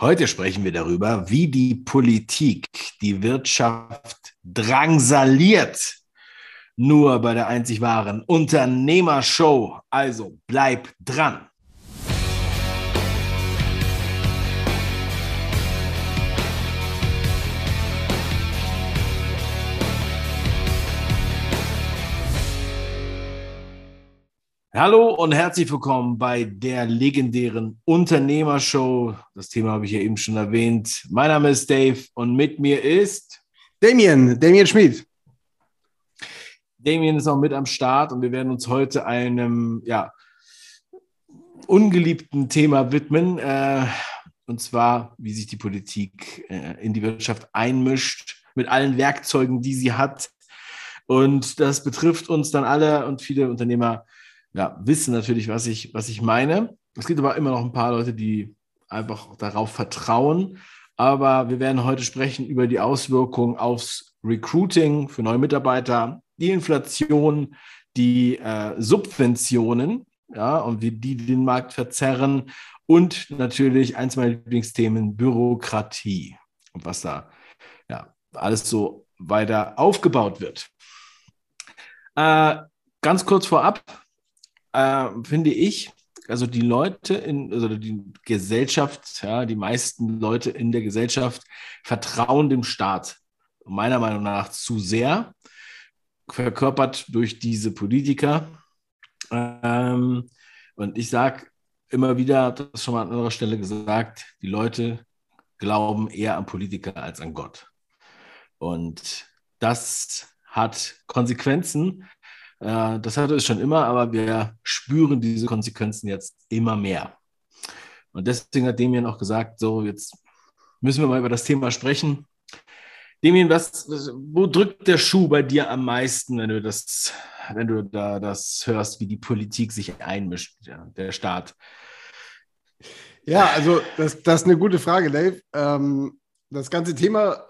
Heute sprechen wir darüber, wie die Politik die Wirtschaft drangsaliert. Nur bei der einzig wahren Unternehmershow. Also bleib dran. Hallo und herzlich willkommen bei der legendären Unternehmershow. Das Thema habe ich ja eben schon erwähnt. Mein Name ist Dave und mit mir ist Damien, Damien Schmid. Damien ist auch mit am Start und wir werden uns heute einem ja, ungeliebten Thema widmen. Äh, und zwar, wie sich die Politik äh, in die Wirtschaft einmischt, mit allen Werkzeugen, die sie hat. Und das betrifft uns dann alle und viele Unternehmer ja, wissen natürlich, was ich, was ich meine. Es gibt aber immer noch ein paar Leute, die einfach darauf vertrauen. Aber wir werden heute sprechen über die Auswirkungen aufs Recruiting für neue Mitarbeiter, die Inflation, die äh, Subventionen, ja, und wie die den Markt verzerren und natürlich eins meiner Lieblingsthemen, Bürokratie und was da ja, alles so weiter aufgebaut wird. Äh, ganz kurz vorab, äh, finde ich, also die Leute in, also die Gesellschaft, ja, die meisten Leute in der Gesellschaft vertrauen dem Staat meiner Meinung nach zu sehr, verkörpert durch diese Politiker. Ähm, und ich sage immer wieder, das schon mal an anderer Stelle gesagt, die Leute glauben eher an Politiker als an Gott. Und das hat Konsequenzen, äh, das hatte es schon immer, aber wir spüren diese Konsequenzen jetzt immer mehr. Und deswegen hat Damien auch gesagt, so jetzt müssen wir mal über das Thema sprechen. Damien, was, wo drückt der Schuh bei dir am meisten, wenn du das, wenn du da das hörst, wie die Politik sich einmischt, ja, der Staat? Ja, also das, das ist eine gute Frage, Dave. Ähm, das ganze Thema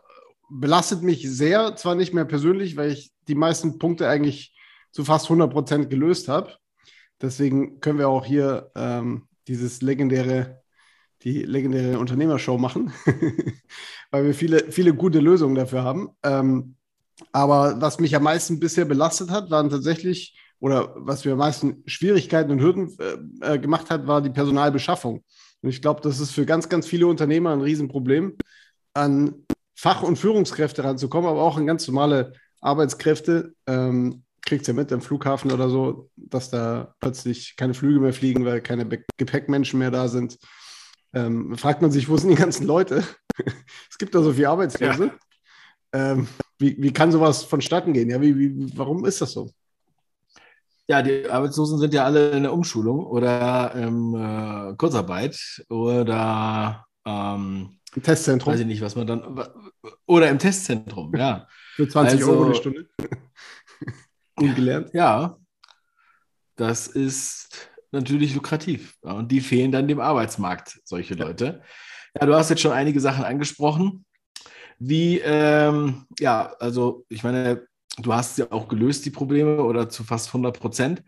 belastet mich sehr, zwar nicht mehr persönlich, weil ich die meisten Punkte eigentlich zu fast 100 Prozent gelöst habe. Deswegen können wir auch hier ähm, dieses legendäre, die legendäre Unternehmershow machen, weil wir viele, viele gute Lösungen dafür haben. Ähm, aber was mich am meisten bisher belastet hat, waren tatsächlich, oder was mir am meisten Schwierigkeiten und Hürden äh, äh gemacht hat, war die Personalbeschaffung. Und ich glaube, das ist für ganz, ganz viele Unternehmer ein Riesenproblem, an Fach- und Führungskräfte ranzukommen, aber auch an ganz normale Arbeitskräfte. Ähm, kriegt ja mit am Flughafen oder so, dass da plötzlich keine Flüge mehr fliegen, weil keine Be Gepäckmenschen mehr da sind. Ähm, fragt man sich, wo sind die ganzen Leute? es gibt da so viele Arbeitslose. Ja. Ähm, wie, wie kann sowas vonstatten gehen? Ja, wie, wie, warum ist das so? Ja, die Arbeitslosen sind ja alle in der Umschulung oder im äh, Kurzarbeit oder ähm, im Testzentrum. Weiß ich nicht, was man dann. Oder im Testzentrum, ja. Für 20 also, Euro die Stunde. Ungelernt? Ja. Das ist natürlich lukrativ. Und die fehlen dann dem Arbeitsmarkt, solche Leute. Ja, du hast jetzt schon einige Sachen angesprochen. Wie, ähm, ja, also ich meine, du hast ja auch gelöst, die Probleme oder zu fast 100 Prozent.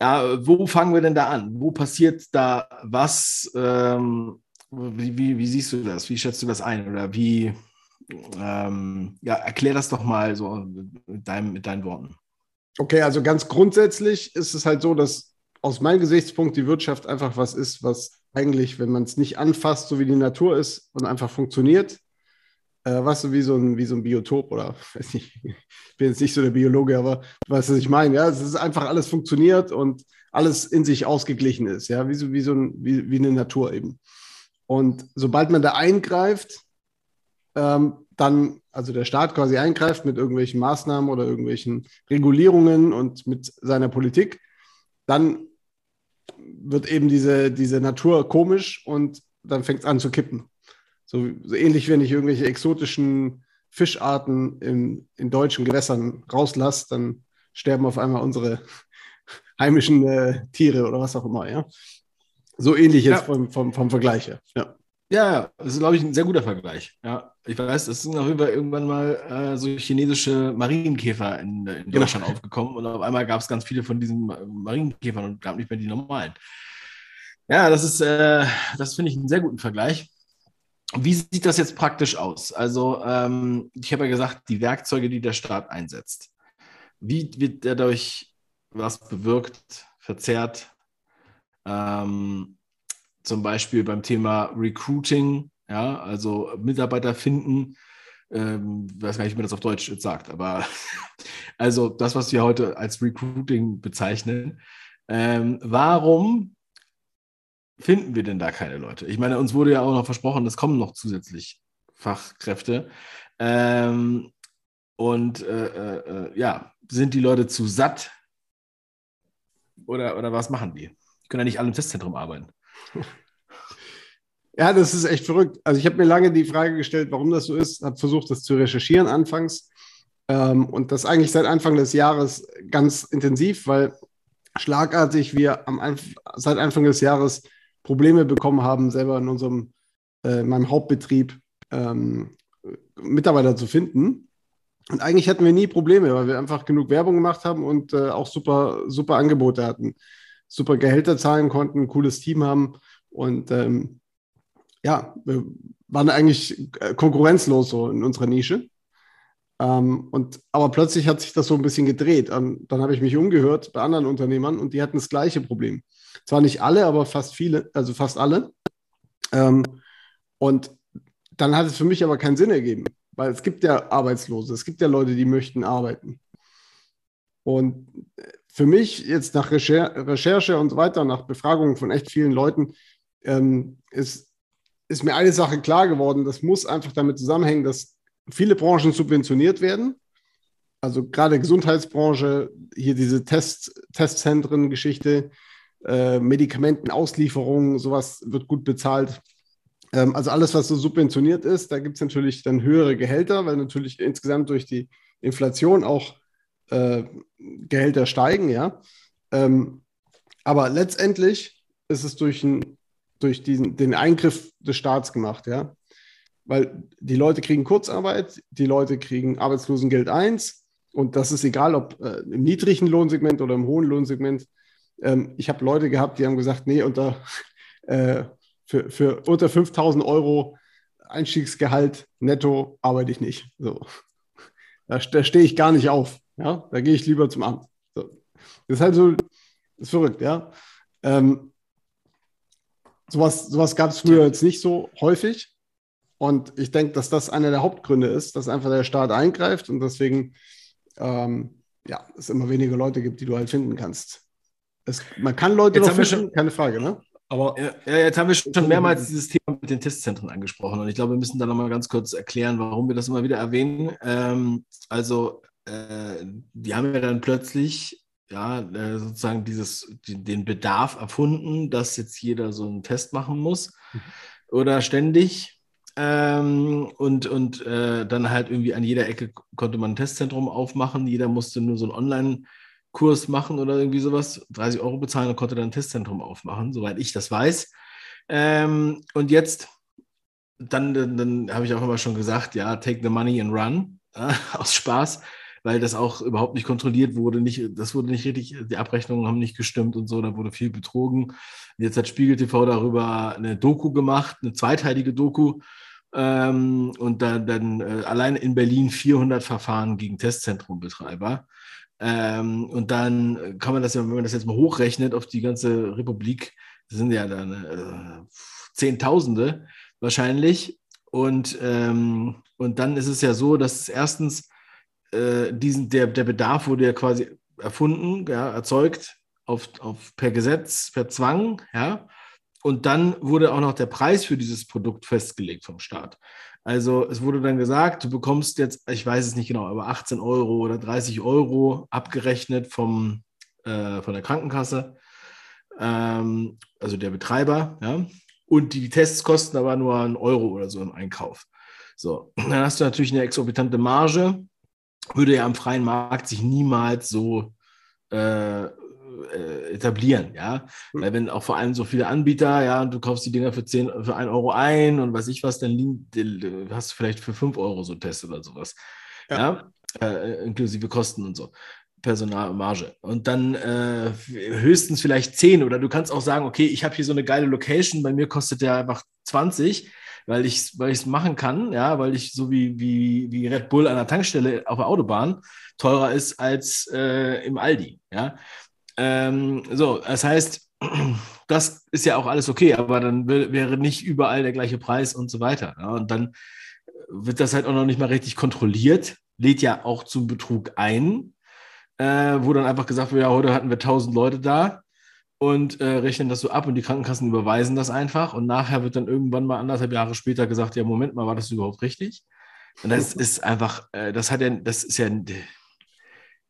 Ja, wo fangen wir denn da an? Wo passiert da was? Ähm, wie, wie, wie, siehst du das? Wie schätzt du das ein? Oder wie, ähm, ja, erklär das doch mal so mit, deinem, mit deinen Worten. Okay, also ganz grundsätzlich ist es halt so, dass aus meinem Gesichtspunkt die Wirtschaft einfach was ist, was eigentlich, wenn man es nicht anfasst, so wie die Natur ist und einfach funktioniert, äh, weißt du, wie so, ein, wie so ein Biotop oder, weiß nicht, ich bin jetzt nicht so der Biologe, aber weißt du, was ich meine, ja, es ist einfach alles funktioniert und alles in sich ausgeglichen ist, ja, wie so, wie so ein, wie, wie eine Natur eben. Und sobald man da eingreift, ähm, dann, also der Staat quasi eingreift mit irgendwelchen Maßnahmen oder irgendwelchen Regulierungen und mit seiner Politik, dann wird eben diese, diese Natur komisch und dann fängt es an zu kippen. So, so, ähnlich, wenn ich irgendwelche exotischen Fischarten in, in deutschen Gewässern rauslasse, dann sterben auf einmal unsere heimischen äh, Tiere oder was auch immer, ja. So ähnlich jetzt ja. vom, vom, vom Vergleich her. Ja. Ja, das ist, glaube ich, ein sehr guter Vergleich. Ja, ich weiß, es sind auf jeden Fall irgendwann mal äh, so chinesische Marienkäfer in, in genau. Deutschland genau. aufgekommen und auf einmal gab es ganz viele von diesen Marienkäfern und gab nicht mehr die normalen. Ja, das ist, äh, das finde ich einen sehr guten Vergleich. wie sieht das jetzt praktisch aus? Also, ähm, ich habe ja gesagt, die Werkzeuge, die der Staat einsetzt. Wie wird dadurch was bewirkt, verzerrt? Ähm, zum Beispiel beim Thema Recruiting, ja, also Mitarbeiter finden. Ähm, weiß gar nicht, wie man das auf Deutsch jetzt sagt, aber also das, was wir heute als Recruiting bezeichnen. Ähm, warum finden wir denn da keine Leute? Ich meine, uns wurde ja auch noch versprochen, es kommen noch zusätzlich Fachkräfte. Ähm, und äh, äh, äh ja, sind die Leute zu satt? Oder, oder was machen die? Die können ja nicht alle im Testzentrum arbeiten. Ja, das ist echt verrückt. Also ich habe mir lange die Frage gestellt, warum das so ist, habe versucht, das zu recherchieren anfangs. Ähm, und das eigentlich seit Anfang des Jahres ganz intensiv, weil schlagartig wir am seit Anfang des Jahres Probleme bekommen haben, selber in unserem, äh, in meinem Hauptbetrieb ähm, Mitarbeiter zu finden. Und eigentlich hatten wir nie Probleme, weil wir einfach genug Werbung gemacht haben und äh, auch super, super Angebote hatten, super Gehälter zahlen konnten, ein cooles Team haben und ähm, ja, wir waren eigentlich äh, konkurrenzlos so in unserer Nische. Ähm, und, aber plötzlich hat sich das so ein bisschen gedreht. Und dann habe ich mich umgehört bei anderen Unternehmern und die hatten das gleiche Problem. Zwar nicht alle, aber fast viele, also fast alle. Ähm, und dann hat es für mich aber keinen Sinn ergeben, weil es gibt ja Arbeitslose, es gibt ja Leute, die möchten arbeiten. Und für mich jetzt nach Recher Recherche und so weiter, nach Befragungen von echt vielen Leuten, ähm, ist, ist mir eine Sache klar geworden. Das muss einfach damit zusammenhängen, dass viele Branchen subventioniert werden. Also gerade Gesundheitsbranche, hier diese Test, Testzentren-Geschichte, äh, Medikamentenauslieferung, sowas wird gut bezahlt. Ähm, also alles, was so subventioniert ist, da gibt es natürlich dann höhere Gehälter, weil natürlich insgesamt durch die Inflation auch äh, Gehälter steigen, ja. Ähm, aber letztendlich ist es durch, ein, durch diesen, den Eingriff des Staats gemacht, ja. Weil die Leute kriegen Kurzarbeit, die Leute kriegen Arbeitslosengeld 1 und das ist egal, ob äh, im niedrigen Lohnsegment oder im hohen Lohnsegment. Ähm, ich habe Leute gehabt, die haben gesagt, nee, unter, äh, für, für unter 5000 Euro Einstiegsgehalt netto arbeite ich nicht. So. Da, da stehe ich gar nicht auf. Ja? Da gehe ich lieber zum Amt. So. Das ist halt so, ist verrückt, ja. Ähm, sowas sowas gab es früher jetzt nicht so häufig. Und ich denke, dass das einer der Hauptgründe ist, dass einfach der Staat eingreift und deswegen ähm, ja, es immer weniger Leute gibt, die du halt finden kannst. Es, man kann Leute jetzt noch finden, schon, keine Frage, ne? Aber ja, jetzt haben wir schon mehrmals dieses Thema mit den Testzentren angesprochen und ich glaube, wir müssen da nochmal ganz kurz erklären, warum wir das immer wieder erwähnen. Ähm, also, äh, die haben ja dann plötzlich ja, äh, sozusagen dieses, den Bedarf erfunden, dass jetzt jeder so einen Test machen muss mhm. oder ständig. Ähm, und und äh, dann halt irgendwie an jeder Ecke konnte man ein Testzentrum aufmachen. Jeder musste nur so einen Online- Kurs machen oder irgendwie sowas, 30 Euro bezahlen und konnte dann ein Testzentrum aufmachen, soweit ich das weiß. Ähm, und jetzt, dann, dann, dann habe ich auch immer schon gesagt, ja, take the money and run, aus Spaß, weil das auch überhaupt nicht kontrolliert wurde, nicht, das wurde nicht richtig, die Abrechnungen haben nicht gestimmt und so, da wurde viel betrogen. Jetzt hat Spiegel TV darüber eine Doku gemacht, eine zweiteilige Doku, ähm, und dann, dann äh, allein in Berlin 400 Verfahren gegen Testzentrombetreiber. Ähm, und dann kann man das ja, wenn man das jetzt mal hochrechnet auf die ganze Republik, das sind ja dann äh, Zehntausende wahrscheinlich. Und, ähm, und dann ist es ja so, dass erstens äh, diesen, der, der Bedarf wurde ja quasi erfunden, ja, erzeugt auf, auf, per Gesetz, per Zwang, ja. Und dann wurde auch noch der Preis für dieses Produkt festgelegt vom Staat. Also es wurde dann gesagt, du bekommst jetzt, ich weiß es nicht genau, aber 18 Euro oder 30 Euro abgerechnet vom, äh, von der Krankenkasse, ähm, also der Betreiber, ja. Und die Tests kosten aber nur einen Euro oder so im Einkauf. So, dann hast du natürlich eine exorbitante Marge, würde ja am freien Markt sich niemals so äh, äh, etablieren, ja. Mhm. Weil wenn auch vor allem so viele Anbieter, ja, und du kaufst die Dinger für 10, für 1 Euro ein und weiß ich was, dann hast du vielleicht für 5 Euro so einen Test oder sowas. Ja. ja? Äh, inklusive Kosten und so. Personalmarge. Und dann äh, höchstens vielleicht 10 oder du kannst auch sagen, okay, ich habe hier so eine geile Location, bei mir kostet der einfach 20, weil ich es weil machen kann, ja, weil ich so wie, wie, wie Red Bull an der Tankstelle auf der Autobahn teurer ist als äh, im Aldi, ja. Ähm, so, das heißt, das ist ja auch alles okay, aber dann wäre nicht überall der gleiche Preis und so weiter. Ja? Und dann wird das halt auch noch nicht mal richtig kontrolliert, lädt ja auch zum Betrug ein, äh, wo dann einfach gesagt wird, ja, heute hatten wir 1000 Leute da und äh, rechnen das so ab und die Krankenkassen überweisen das einfach und nachher wird dann irgendwann mal anderthalb Jahre später gesagt, ja, Moment mal, war das überhaupt richtig? Und das ist einfach, äh, das hat ja, das ist ja,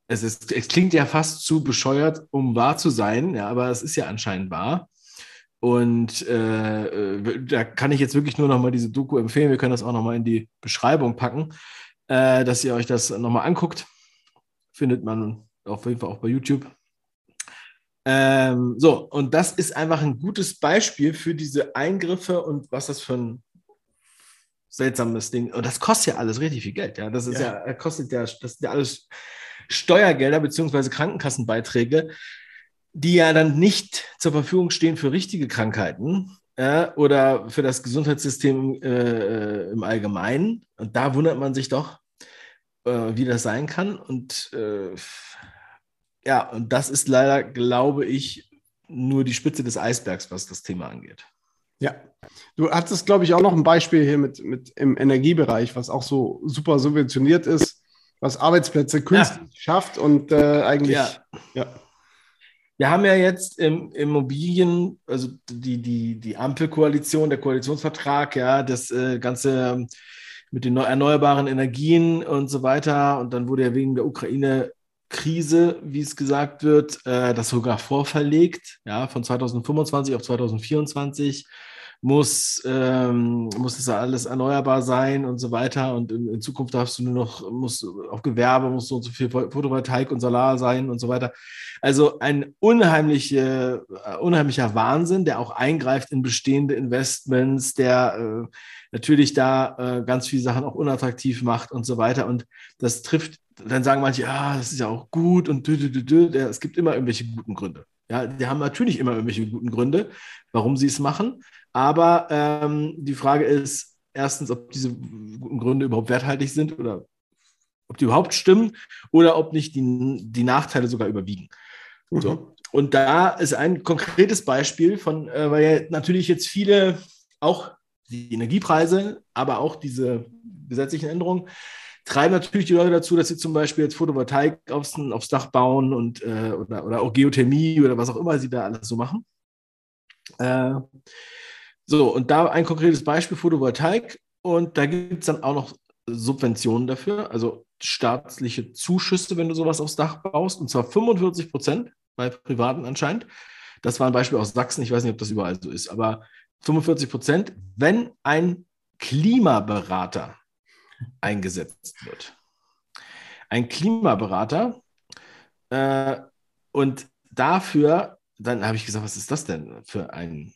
es, ist, es klingt ja fast zu bescheuert, um wahr zu sein, ja, aber es ist ja anscheinend wahr. Und äh, äh da kann ich jetzt wirklich nur noch mal diese Doku empfehlen. Wir können das auch noch mal in die Beschreibung packen, äh, dass ihr euch das noch mal anguckt. Findet man auf jeden Fall auch bei YouTube. Ähm, so, und das ist einfach ein gutes Beispiel für diese Eingriffe und was das für ein seltsames Ding. Und das kostet ja alles richtig viel Geld. Ja, das ist ja, ja kostet ja, das sind ja alles Steuergelder beziehungsweise Krankenkassenbeiträge, die ja dann nicht zur Verfügung stehen für richtige Krankheiten äh, oder für das Gesundheitssystem äh, im Allgemeinen. Und da wundert man sich doch, äh, wie das sein kann. Und äh, ja, und das ist leider, glaube ich, nur die Spitze des Eisbergs, was das Thema angeht. Ja, du hattest, glaube ich, auch noch ein Beispiel hier mit, mit im Energiebereich, was auch so super subventioniert ist, was Arbeitsplätze künstlich ja. schafft und äh, eigentlich. Ja. ja. Wir haben ja jetzt im Immobilien, also die, die, die Ampelkoalition, der Koalitionsvertrag, ja, das äh, Ganze mit den erneuerbaren Energien und so weiter. Und dann wurde ja wegen der Ukraine Krise, wie es gesagt wird, äh, das sogar vorverlegt, ja, von 2025 auf 2024 muss, ähm, muss das alles erneuerbar sein und so weiter. Und in, in, Zukunft darfst du nur noch, muss auf Gewerbe muss so und so viel Photovoltaik und Solar sein und so weiter. Also ein unheimliche, äh, unheimlicher Wahnsinn, der auch eingreift in bestehende Investments, der äh, natürlich da äh, ganz viele Sachen auch unattraktiv macht und so weiter. Und das trifft, dann sagen manche, ja, das ist ja auch gut und dü, dü, dü, dü. es gibt immer irgendwelche guten Gründe. Ja, die haben natürlich immer irgendwelche guten Gründe, warum sie es machen. Aber ähm, die Frage ist erstens, ob diese guten Gründe überhaupt werthaltig sind oder ob die überhaupt stimmen oder ob nicht die, die Nachteile sogar überwiegen. Mhm. So. Und da ist ein konkretes Beispiel von, äh, weil ja natürlich jetzt viele auch die Energiepreise, aber auch diese gesetzlichen Änderungen treiben natürlich die Leute dazu, dass sie zum Beispiel jetzt Photovoltaik aufs, aufs Dach bauen und äh, oder, oder auch Geothermie oder was auch immer sie da alles so machen. Äh, so, und da ein konkretes Beispiel Photovoltaik. Und da gibt es dann auch noch Subventionen dafür, also staatliche Zuschüsse, wenn du sowas aufs Dach baust, und zwar 45 Prozent bei Privaten anscheinend. Das war ein Beispiel aus Sachsen, ich weiß nicht, ob das überall so ist, aber 45 Prozent, wenn ein Klimaberater eingesetzt wird. Ein Klimaberater äh, und dafür, dann habe ich gesagt, was ist das denn für ein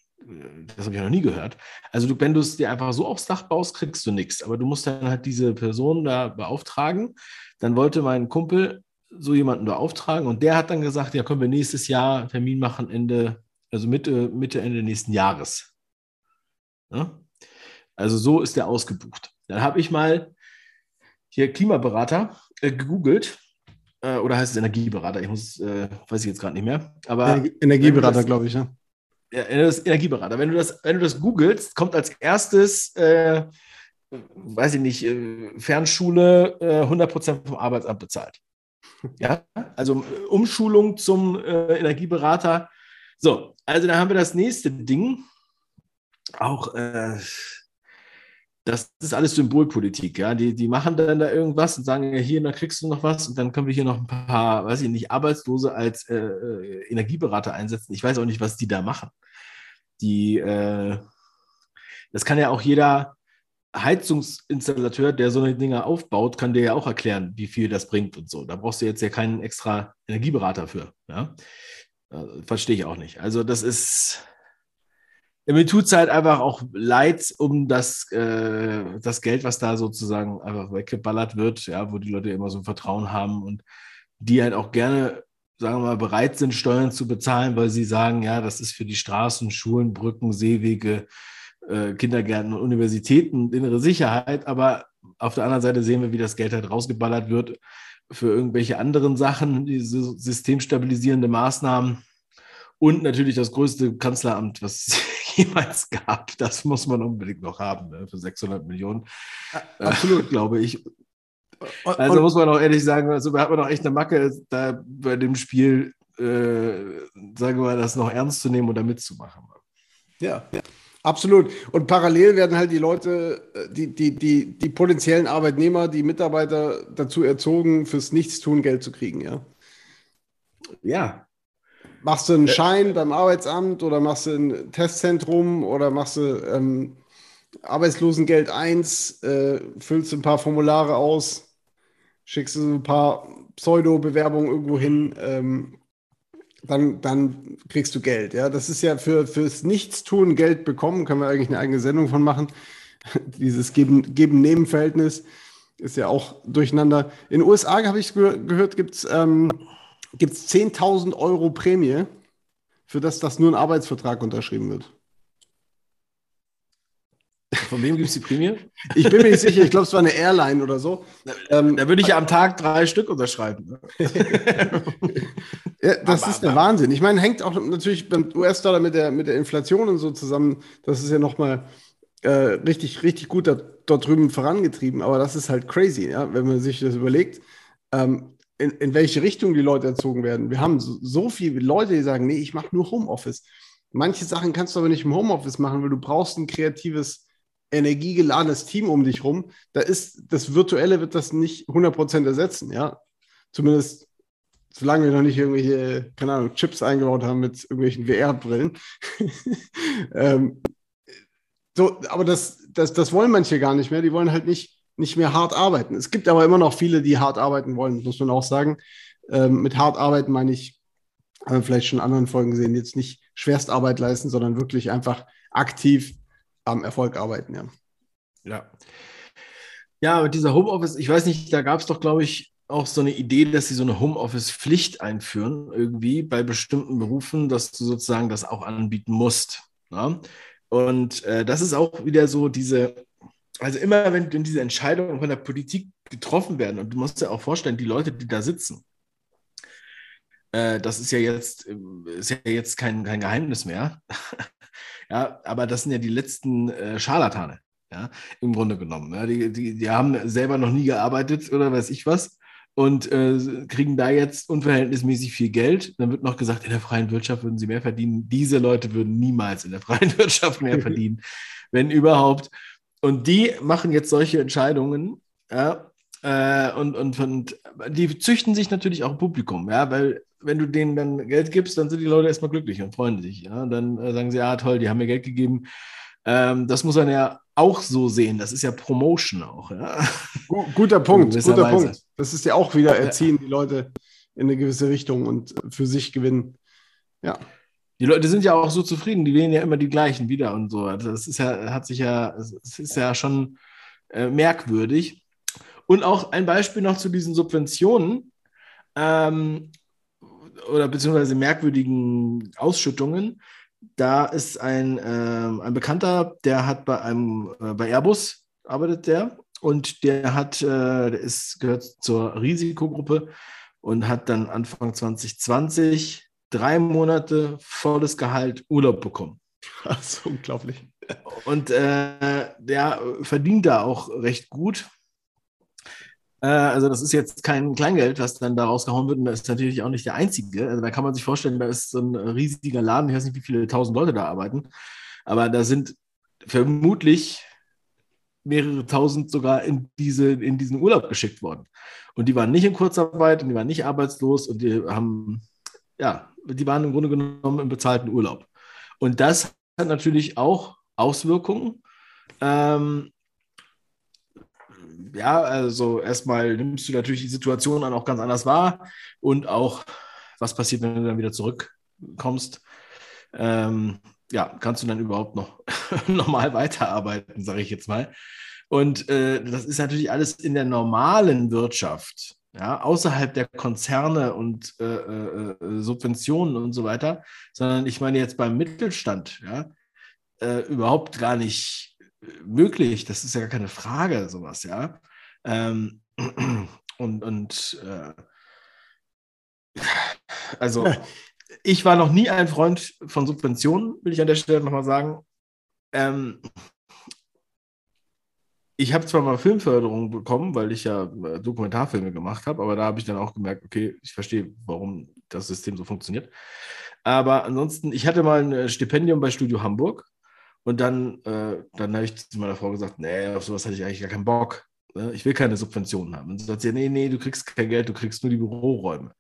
das habe ich noch nie gehört. Also du, wenn du es dir einfach so aufs Dach baust, kriegst du nichts. Aber du musst dann halt diese Person da beauftragen. Dann wollte mein Kumpel so jemanden beauftragen und der hat dann gesagt, ja, können wir nächstes Jahr Termin machen, Ende, also Mitte, Mitte, Ende nächsten Jahres. Ja? Also so ist der ausgebucht. Dann habe ich mal hier Klimaberater äh, gegoogelt äh, oder heißt es Energieberater? Ich muss, äh, weiß ich jetzt gerade nicht mehr. Aber Energieberater, glaube ich, ja ja, das Energieberater. Wenn du das, wenn du das googelst, kommt als erstes, äh, weiß ich nicht, äh, Fernschule äh, 100% vom Arbeitsamt bezahlt. Ja, also Umschulung zum äh, Energieberater. So, also da haben wir das nächste Ding. Auch äh, das ist alles Symbolpolitik, ja. Die, die machen dann da irgendwas und sagen, ja, hier, da kriegst du noch was und dann können wir hier noch ein paar, weiß ich nicht, Arbeitslose als äh, äh, Energieberater einsetzen. Ich weiß auch nicht, was die da machen. Die, äh, das kann ja auch jeder Heizungsinstallateur, der so eine Dinger aufbaut, kann dir ja auch erklären, wie viel das bringt und so. Da brauchst du jetzt ja keinen extra Energieberater für. Ja? Äh, verstehe ich auch nicht. Also das ist mir tut es halt einfach auch leid um das, äh, das Geld, was da sozusagen einfach weggeballert wird, ja, wo die Leute immer so ein Vertrauen haben und die halt auch gerne, sagen wir mal, bereit sind, Steuern zu bezahlen, weil sie sagen, ja, das ist für die Straßen, Schulen, Brücken, Seewege, äh, Kindergärten und Universitäten innere Sicherheit. Aber auf der anderen Seite sehen wir, wie das Geld halt rausgeballert wird für irgendwelche anderen Sachen, diese systemstabilisierende Maßnahmen. Und natürlich das größte Kanzleramt, was jemals gab. Das muss man unbedingt noch haben ne? für 600 Millionen. Absolut, äh, glaube ich. Also muss man auch ehrlich sagen, also hat man auch echt eine Macke, da bei dem Spiel, äh, sagen wir mal, das noch ernst zu nehmen oder mitzumachen. Ja, ja. Absolut. Und parallel werden halt die Leute, äh, die, die, die, die potenziellen Arbeitnehmer, die Mitarbeiter dazu erzogen, fürs Nichtstun Geld zu kriegen, ja. Ja. Machst du einen Schein beim Arbeitsamt oder machst du ein Testzentrum oder machst du ähm, Arbeitslosengeld 1, äh, füllst du ein paar Formulare aus, schickst du ein paar Pseudo-Bewerbungen irgendwo hin, ähm, dann, dann kriegst du Geld. Ja, das ist ja für, fürs Nichtstun Geld bekommen, können wir eigentlich eine eigene Sendung von machen. Dieses Geben-Nehmen-Verhältnis ist ja auch durcheinander. In den USA, habe ich gehört, gibt es ähm, 10.000 Euro Prämie, für das das nur ein Arbeitsvertrag unterschrieben wird. Von wem gibt es die Prämie? Ich bin mir nicht sicher, ich glaube, es war eine Airline oder so. Ähm, da würde ich ja am Tag drei Stück unterschreiben. Ne? ja, das aber, ist der aber. Wahnsinn. Ich meine, hängt auch natürlich beim US-Dollar mit der, mit der Inflation und so zusammen. Das ist ja nochmal äh, richtig, richtig gut da, dort drüben vorangetrieben. Aber das ist halt crazy, ja, wenn man sich das überlegt. Ähm, in, in welche Richtung die Leute erzogen werden. Wir haben so, so viele Leute, die sagen, nee, ich mache nur Homeoffice. Manche Sachen kannst du aber nicht im Homeoffice machen, weil du brauchst ein kreatives energiegeladenes Team um dich rum, da ist das Virtuelle wird das nicht 100% ersetzen, ja. Zumindest solange wir noch nicht irgendwelche, keine Ahnung, Chips eingebaut haben mit irgendwelchen VR-Brillen. ähm, so, aber das, das, das wollen manche gar nicht mehr. Die wollen halt nicht, nicht mehr hart arbeiten. Es gibt aber immer noch viele, die hart arbeiten wollen, muss man auch sagen. Ähm, mit hart arbeiten meine ich, haben wir vielleicht schon in anderen Folgen gesehen, jetzt nicht Schwerstarbeit leisten, sondern wirklich einfach aktiv am Erfolg arbeiten, ja. Ja. Ja, mit dieser Homeoffice, ich weiß nicht, da gab es doch, glaube ich, auch so eine Idee, dass sie so eine Homeoffice-Pflicht einführen, irgendwie bei bestimmten Berufen, dass du sozusagen das auch anbieten musst. Ja? Und äh, das ist auch wieder so diese, also immer wenn, wenn diese Entscheidungen von der Politik getroffen werden, und du musst dir auch vorstellen, die Leute, die da sitzen, äh, das ist ja jetzt, ist ja jetzt kein, kein Geheimnis mehr. Ja, aber das sind ja die letzten äh, Scharlatane, ja, im Grunde genommen. Ja, die, die, die haben selber noch nie gearbeitet oder weiß ich was und äh, kriegen da jetzt unverhältnismäßig viel Geld. Dann wird noch gesagt, in der freien Wirtschaft würden sie mehr verdienen. Diese Leute würden niemals in der freien Wirtschaft mehr verdienen, wenn überhaupt. Und die machen jetzt solche Entscheidungen, ja, äh, und, und, und die züchten sich natürlich auch Publikum, ja, weil wenn du denen dann Geld gibst, dann sind die Leute erstmal glücklich und freuen sich. Ja? Und dann äh, sagen sie, ja, toll, die haben mir Geld gegeben. Ähm, das muss man ja auch so sehen. Das ist ja Promotion auch. Ja? Guter Punkt, guter Punkt. Das ist ja auch wieder erziehen, die Leute in eine gewisse Richtung und für sich gewinnen. Ja. Die Leute sind ja auch so zufrieden, die wählen ja immer die gleichen wieder und so. Das ist ja, hat sich ja, es ist ja schon äh, merkwürdig. Und auch ein Beispiel noch zu diesen Subventionen. Ähm, oder beziehungsweise merkwürdigen Ausschüttungen. Da ist ein, äh, ein Bekannter, der hat bei einem äh, bei Airbus arbeitet der und der hat, äh, der ist gehört zur Risikogruppe und hat dann Anfang 2020 drei Monate volles Gehalt Urlaub bekommen. Das ist unglaublich. Und äh, der verdient da auch recht gut. Äh, also das ist jetzt kein Kleingeld, was dann da rausgehauen wird. Und das ist natürlich auch nicht der einzige. Also da kann man sich vorstellen, da ist so ein riesiger Laden, ich weiß nicht, wie viele tausend Leute da arbeiten. Aber da sind vermutlich mehrere tausend sogar in, diese, in diesen Urlaub geschickt worden. Und die waren nicht in Kurzarbeit und die waren nicht arbeitslos und die haben, ja, die waren im Grunde genommen im bezahlten Urlaub. Und das hat natürlich auch Auswirkungen. Ähm, ja, also erstmal nimmst du natürlich die Situation dann auch ganz anders wahr und auch, was passiert, wenn du dann wieder zurückkommst. Ähm, ja, kannst du dann überhaupt noch normal weiterarbeiten, sage ich jetzt mal. Und äh, das ist natürlich alles in der normalen Wirtschaft, ja, außerhalb der Konzerne und äh, äh, äh, Subventionen und so weiter, sondern ich meine jetzt beim Mittelstand, ja, äh, überhaupt gar nicht möglich. Das ist ja gar keine Frage, sowas, ja. Ähm, und und äh, also ich war noch nie ein Freund von Subventionen, will ich an der Stelle nochmal sagen. Ähm, ich habe zwar mal Filmförderung bekommen, weil ich ja äh, Dokumentarfilme gemacht habe, aber da habe ich dann auch gemerkt, okay, ich verstehe, warum das System so funktioniert. Aber ansonsten, ich hatte mal ein Stipendium bei Studio Hamburg und dann, äh, dann habe ich zu meiner Frau gesagt, nee, auf sowas hatte ich eigentlich gar keinen Bock. Ne? Ich will keine Subventionen haben. Und sie sagt sie, nee, nee, du kriegst kein Geld, du kriegst nur die Büroräume.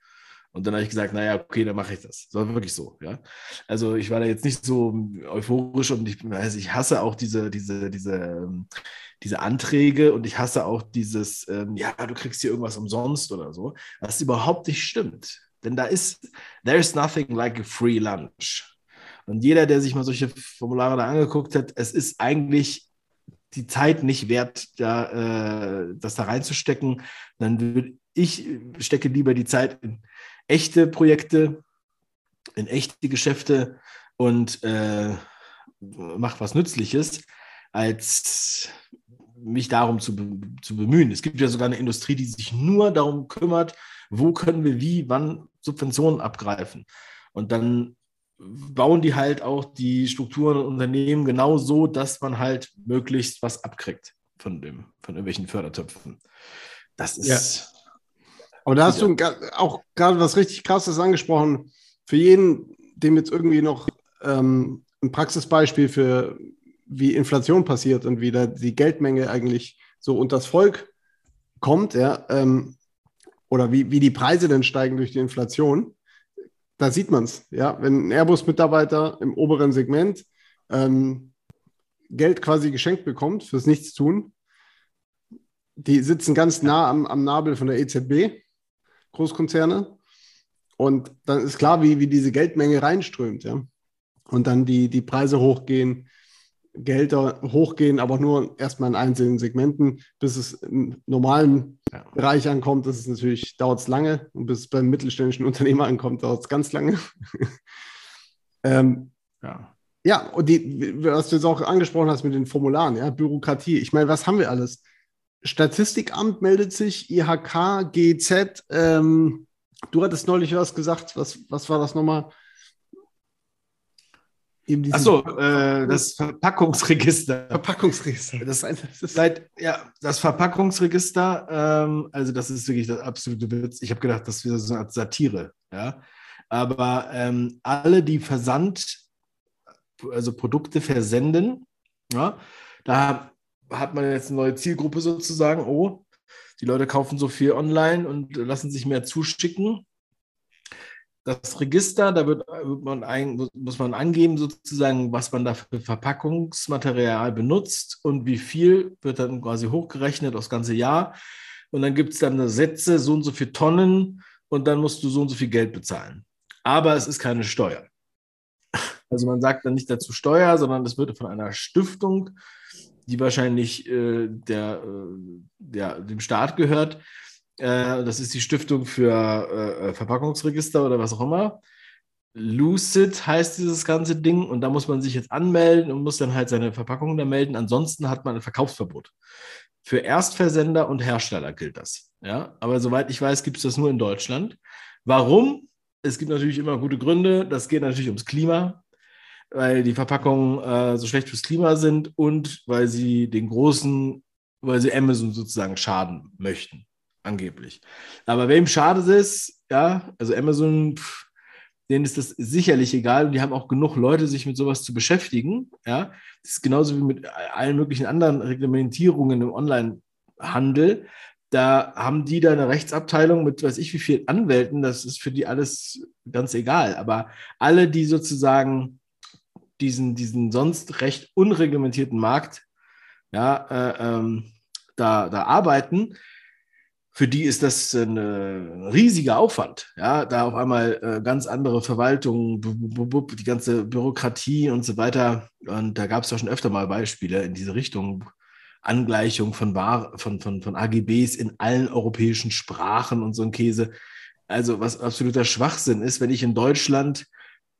Und dann habe ich gesagt, naja, okay, dann mache ich das. Das war wirklich so, ja. Also ich war da jetzt nicht so euphorisch und ich, also ich hasse auch diese, diese, diese, ähm, diese Anträge und ich hasse auch dieses, ähm, ja, du kriegst hier irgendwas umsonst oder so, was überhaupt nicht stimmt. Denn da ist, there is nothing like a free lunch. Und jeder, der sich mal solche Formulare da angeguckt hat, es ist eigentlich die Zeit nicht wert, da, äh, das da reinzustecken. Dann würde ich stecke lieber die Zeit in echte Projekte, in echte Geschäfte und äh, mache was Nützliches, als mich darum zu, zu bemühen. Es gibt ja sogar eine Industrie, die sich nur darum kümmert, wo können wir wie, wann Subventionen abgreifen. Und dann bauen die halt auch die Strukturen und Unternehmen genau so, dass man halt möglichst was abkriegt von, dem, von irgendwelchen Fördertöpfen. Das ist. Aber da hast ja. du auch gerade was richtig Krasses angesprochen. Für jeden, dem jetzt irgendwie noch ähm, ein Praxisbeispiel für wie Inflation passiert und wie da die Geldmenge eigentlich so unter das Volk kommt, ja, ähm, oder wie, wie die Preise denn steigen durch die Inflation, da sieht man es. Ja? Wenn ein Airbus-Mitarbeiter im oberen Segment ähm, Geld quasi geschenkt bekommt fürs Nichtstun, die sitzen ganz nah am, am Nabel von der EZB, Großkonzerne. Und dann ist klar, wie, wie diese Geldmenge reinströmt. Ja? Und dann die, die Preise hochgehen, Gelder hochgehen, aber nur erstmal in einzelnen Segmenten, bis es im normalen ja. Bereich ankommt. Das ist natürlich, dauert es lange und bis es beim mittelständischen Unternehmer ankommt, dauert es ganz lange. ähm, ja. Ja, und die, was du jetzt auch angesprochen hast mit den Formularen, ja, Bürokratie. Ich meine, was haben wir alles? Statistikamt meldet sich, IHK, GZ, ähm, du hattest neulich was gesagt, was, was war das nochmal? Achso, äh, das Verpackungsregister. Verpackungsregister. Das, das ist seit, ja, das Verpackungsregister, ähm, also das ist wirklich das absolute Witz. Ich habe gedacht, das wäre so eine Art Satire, ja. Aber ähm, alle, die Versand, also Produkte versenden, ja, da hat man jetzt eine neue Zielgruppe sozusagen. Oh, die Leute kaufen so viel online und lassen sich mehr zuschicken das Register, da wird, wird man ein, muss man angeben, sozusagen, was man da für Verpackungsmaterial benutzt und wie viel wird dann quasi hochgerechnet aufs ganze Jahr. Und dann gibt es dann Sätze, so und so viele Tonnen und dann musst du so und so viel Geld bezahlen. Aber es ist keine Steuer. Also man sagt dann nicht dazu Steuer, sondern es wird von einer Stiftung, die wahrscheinlich äh, der, äh, der, dem Staat gehört, äh, das ist die Stiftung für äh, Verpackungsregister oder was auch immer. Lucid heißt dieses ganze Ding und da muss man sich jetzt anmelden und muss dann halt seine Verpackung da melden. Ansonsten hat man ein Verkaufsverbot. Für Erstversender und Hersteller gilt das. Ja, aber soweit ich weiß, gibt es das nur in Deutschland. Warum? Es gibt natürlich immer gute Gründe. Das geht natürlich ums Klima, weil die Verpackungen äh, so schlecht fürs Klima sind und weil sie den großen, weil sie Amazon sozusagen schaden möchten angeblich. Aber wem schadet es, ja, also Amazon, pff, denen ist das sicherlich egal und die haben auch genug Leute, sich mit sowas zu beschäftigen. Ja, das ist genauso wie mit allen möglichen anderen Reglementierungen im Onlinehandel. Da haben die da eine Rechtsabteilung mit, weiß ich, wie vielen Anwälten. Das ist für die alles ganz egal. Aber alle, die sozusagen diesen, diesen sonst recht unreglementierten Markt ja, äh, ähm, da, da arbeiten, für die ist das ein riesiger Aufwand. Ja, da auf einmal äh, ganz andere Verwaltung, die ganze Bürokratie und so weiter. Und da gab es ja schon öfter mal Beispiele in diese Richtung, Angleichung von, von, von, von AGBs in allen europäischen Sprachen und so ein Käse. Also was absoluter Schwachsinn ist, wenn ich in Deutschland,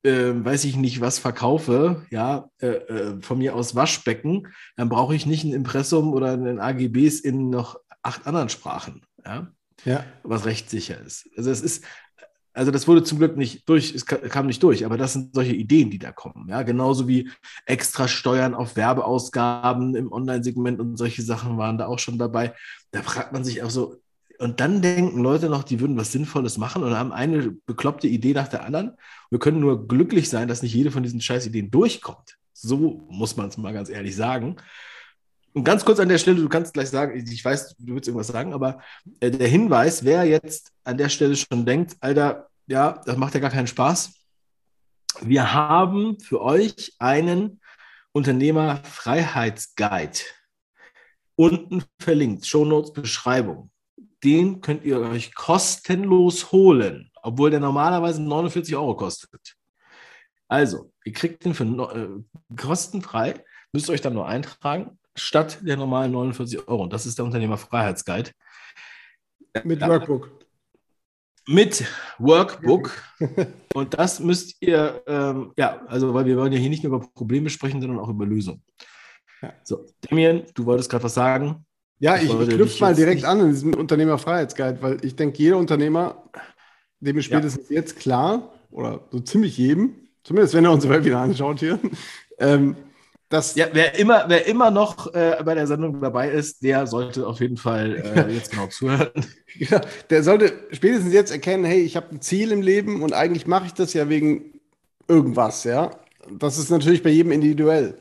äh, weiß ich nicht, was verkaufe, ja, äh, äh, von mir aus Waschbecken, dann brauche ich nicht ein Impressum oder ein AGBs in noch acht anderen Sprachen, ja, ja. was rechtssicher ist. Also es ist, also das wurde zum Glück nicht durch, es kam nicht durch, aber das sind solche Ideen, die da kommen. Ja, genauso wie extra Steuern auf Werbeausgaben im Online-Segment und solche Sachen waren da auch schon dabei. Da fragt man sich auch so, und dann denken Leute noch, die würden was Sinnvolles machen und haben eine bekloppte Idee nach der anderen. Wir können nur glücklich sein, dass nicht jede von diesen Scheißideen durchkommt. So muss man es mal ganz ehrlich sagen. Und ganz kurz an der Stelle, du kannst gleich sagen, ich weiß, du willst irgendwas sagen, aber äh, der Hinweis, wer jetzt an der Stelle schon denkt, Alter, ja, das macht ja gar keinen Spaß. Wir haben für euch einen Unternehmerfreiheitsguide unten verlinkt, Shownotes, Beschreibung den könnt ihr euch kostenlos holen, obwohl der normalerweise 49 Euro kostet. Also, ihr kriegt den für äh, kostenfrei, müsst euch dann nur eintragen, statt der normalen 49 Euro. Und das ist der Unternehmerfreiheitsguide. Mit Workbook. Mit Workbook. Und das müsst ihr, ähm, ja, also, weil wir wollen ja hier nicht nur über Probleme sprechen, sondern auch über Lösungen. Ja. So, Damien, du wolltest gerade was sagen. Ja, ich, ich knüpfe mal direkt an in diesem Unternehmerfreiheitsguide, weil ich denke, jeder Unternehmer, dem ist spätestens ja. jetzt klar, oder so ziemlich jedem, zumindest wenn er unsere Webinar anschaut hier, ähm, dass. Ja, wer immer, wer immer noch äh, bei der Sendung dabei ist, der sollte auf jeden Fall äh, jetzt genau zuhören. Ja, der sollte spätestens jetzt erkennen, hey, ich habe ein Ziel im Leben und eigentlich mache ich das ja wegen irgendwas, ja. Das ist natürlich bei jedem individuell.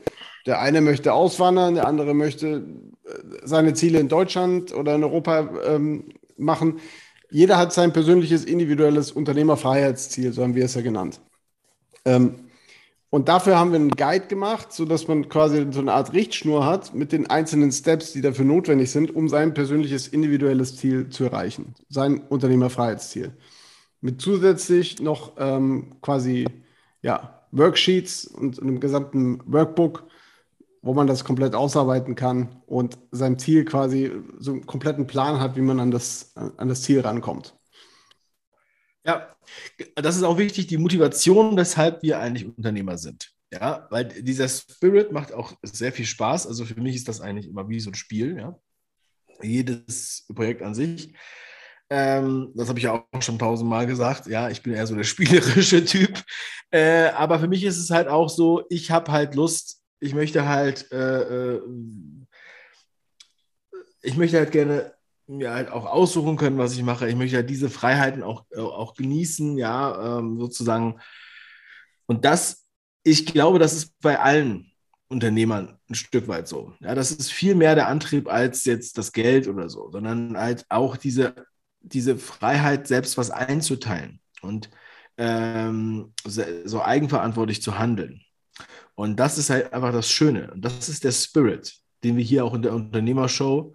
Der eine möchte auswandern, der andere möchte äh, seine Ziele in Deutschland oder in Europa ähm, machen. Jeder hat sein persönliches individuelles Unternehmerfreiheitsziel, so haben wir es ja genannt. Ähm, und dafür haben wir einen Guide gemacht, sodass man quasi so eine Art Richtschnur hat mit den einzelnen Steps, die dafür notwendig sind, um sein persönliches individuelles Ziel zu erreichen, sein Unternehmerfreiheitsziel. Mit zusätzlich noch ähm, quasi ja, Worksheets und einem gesamten Workbook, wo man das komplett ausarbeiten kann und sein Ziel quasi so einen kompletten Plan hat, wie man an das, an das Ziel rankommt. Ja, das ist auch wichtig, die Motivation, weshalb wir eigentlich Unternehmer sind. Ja, weil dieser Spirit macht auch sehr viel Spaß. Also für mich ist das eigentlich immer wie so ein Spiel, ja. Jedes Projekt an sich. Ähm, das habe ich ja auch schon tausendmal gesagt. Ja, ich bin eher so der spielerische Typ. Äh, aber für mich ist es halt auch so, ich habe halt Lust, ich möchte halt, äh, äh, ich möchte halt gerne mir halt auch aussuchen können, was ich mache. Ich möchte halt diese Freiheiten auch, äh, auch genießen, ja, ähm, sozusagen. Und das, ich glaube, das ist bei allen Unternehmern ein Stück weit so. Ja, das ist viel mehr der Antrieb als jetzt das Geld oder so, sondern halt auch diese, diese Freiheit, selbst was einzuteilen und ähm, so eigenverantwortlich zu handeln. Und das ist halt einfach das Schöne. Und das ist der Spirit, den wir hier auch in der Unternehmershow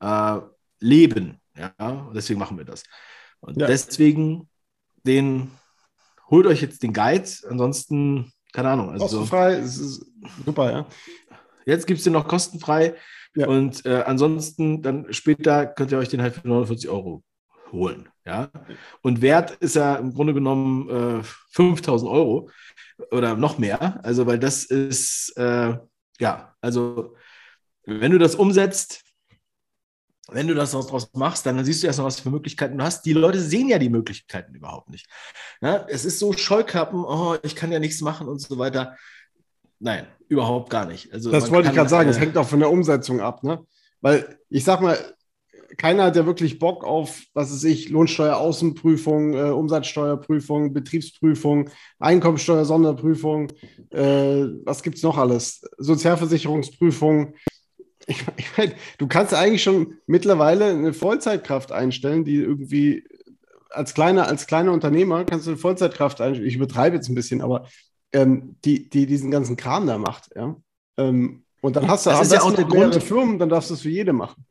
äh, leben. Ja, und deswegen machen wir das. Und ja. deswegen den, holt euch jetzt den Guide, ansonsten, keine Ahnung. Also, kostenfrei, super, ja. Jetzt gibt es den noch kostenfrei. Ja. Und äh, ansonsten, dann später könnt ihr euch den halt für 49 Euro holen. Ja? Und wert ist er im Grunde genommen äh, 5000 Euro oder noch mehr. Also, weil das ist, äh, ja, also, wenn du das umsetzt, wenn du das daraus machst, dann siehst du erst noch, was für Möglichkeiten du hast. Die Leute sehen ja die Möglichkeiten überhaupt nicht. Ja, es ist so Scheuklappen, oh, ich kann ja nichts machen und so weiter. Nein, überhaupt gar nicht. Also das wollte ich gerade sagen, es hängt auch von der Umsetzung ab, ne? Weil ich sag mal, keiner hat ja wirklich Bock auf, was weiß ich, Lohnsteueraußenprüfung, äh, Umsatzsteuerprüfung, Betriebsprüfung, Einkommensteuer-Sonderprüfung, äh, was gibt es noch alles? Sozialversicherungsprüfung. Ich, ich mein, du kannst eigentlich schon mittlerweile eine Vollzeitkraft einstellen, die irgendwie als kleiner, als kleiner Unternehmer kannst du eine Vollzeitkraft einstellen. Ich übertreibe jetzt ein bisschen, aber ähm, die, die diesen ganzen Kram da macht, ja. Ähm, und dann hast du das ist ja auch der Grund, Firmen, dann darfst du es für jede machen.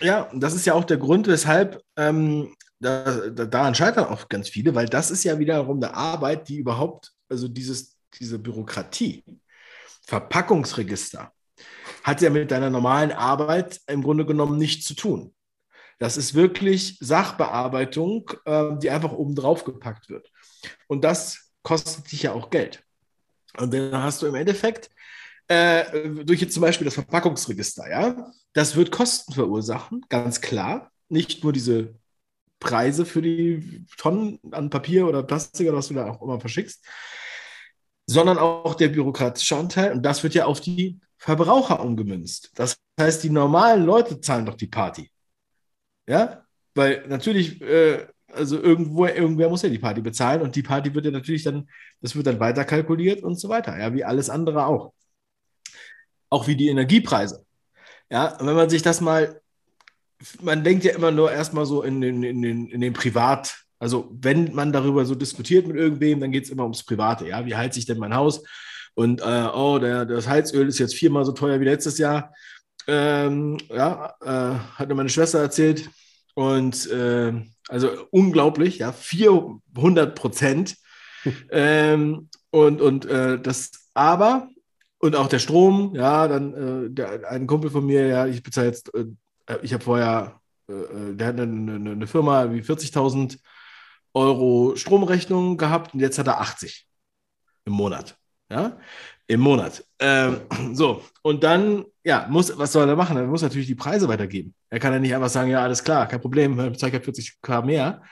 Ja, das ist ja auch der Grund, weshalb ähm, da, da, daran scheitern auch ganz viele, weil das ist ja wiederum eine Arbeit, die überhaupt, also dieses, diese Bürokratie, Verpackungsregister, hat ja mit deiner normalen Arbeit im Grunde genommen nichts zu tun. Das ist wirklich Sachbearbeitung, äh, die einfach oben drauf gepackt wird. Und das kostet dich ja auch Geld. Und dann hast du im Endeffekt äh, durch jetzt zum Beispiel das Verpackungsregister, ja, das wird Kosten verursachen, ganz klar. Nicht nur diese Preise für die Tonnen an Papier oder Plastik oder was du da auch immer verschickst, sondern auch der bürokratische Anteil. Und das wird ja auf die Verbraucher umgemünzt. Das heißt, die normalen Leute zahlen doch die Party. Ja, weil natürlich, äh, also irgendwo, irgendwer muss ja die Party bezahlen und die Party wird ja natürlich dann, das wird dann weiter kalkuliert und so weiter, ja, wie alles andere auch. Auch wie die Energiepreise. Ja, wenn man sich das mal, man denkt ja immer nur erstmal so in den, in den, in den Privat, also wenn man darüber so diskutiert mit irgendwem, dann geht es immer ums Private, ja, wie heizt sich denn mein Haus? Und äh, oh, der, das Heizöl ist jetzt viermal so teuer wie letztes Jahr. Ähm, ja, äh, hat mir meine Schwester erzählt. Und äh, also unglaublich, ja, 400 Prozent. ähm, und und äh, das aber und auch der Strom, ja, dann äh, der, ein Kumpel von mir, ja, ich bezahle jetzt, äh, ich habe vorher, äh, der hat eine, eine, eine Firma wie 40.000 Euro Stromrechnung gehabt und jetzt hat er 80 im Monat. Ja, im Monat. Ähm, so, und dann, ja, muss, was soll er machen? Er muss natürlich die Preise weitergeben. Er kann ja nicht einfach sagen, ja, alles klar, kein Problem, ich ja 40k mehr.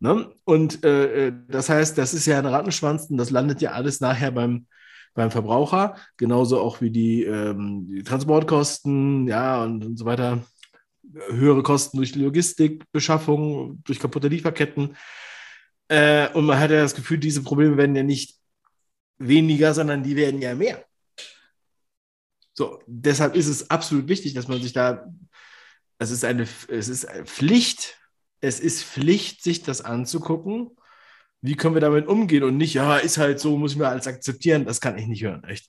Ne? Und äh, äh, das heißt, das ist ja ein Rattenschwanz und das landet ja alles nachher beim, beim Verbraucher, genauso auch wie die, ähm, die Transportkosten, ja, und, und so weiter. Höhere Kosten durch Logistik, Beschaffung, durch kaputte Lieferketten. Äh, und man hat ja das Gefühl, diese Probleme werden ja nicht weniger, sondern die werden ja mehr. So, deshalb ist es absolut wichtig, dass man sich da, es ist eine, es ist Pflicht, es ist Pflicht, sich das anzugucken. Wie können wir damit umgehen und nicht, ja, ist halt so, muss ich mir alles akzeptieren, das kann ich nicht hören, echt.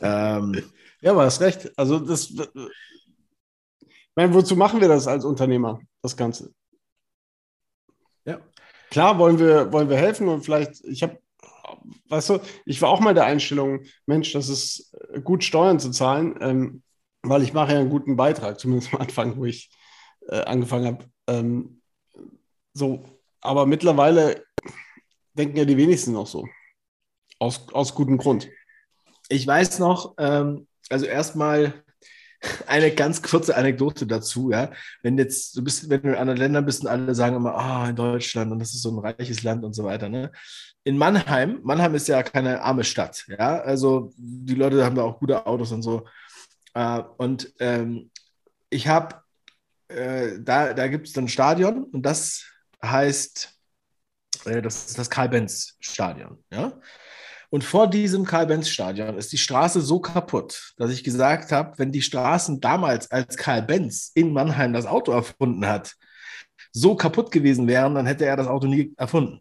Ähm, ja, aber hast recht. Also das, ich meine, wozu machen wir das als Unternehmer, das Ganze? Ja. Klar wollen wir, wollen wir helfen und vielleicht, ich habe weißt du, ich war auch mal der Einstellung, Mensch, das ist äh, gut, Steuern zu zahlen, ähm, weil ich mache ja einen guten Beitrag, zumindest am Anfang, wo ich äh, angefangen habe. Ähm, so, aber mittlerweile denken ja die wenigsten noch so. Aus, aus gutem Grund. Ich weiß noch, ähm, also erstmal eine ganz kurze Anekdote dazu, ja. Wenn jetzt, du bist, wenn du in anderen Ländern bist und alle sagen immer, ah, oh, in Deutschland und das ist so ein reiches Land und so weiter, ne? in Mannheim, Mannheim ist ja keine arme Stadt, ja, also die Leute haben da auch gute Autos und so. Äh, und ähm, ich habe, äh, da, da gibt es ein Stadion und das heißt, das ist das Karl-Benz-Stadion, ja. Und vor diesem Karl-Benz-Stadion ist die Straße so kaputt, dass ich gesagt habe, wenn die Straßen damals, als Karl Benz in Mannheim das Auto erfunden hat, so kaputt gewesen wären, dann hätte er das Auto nie erfunden.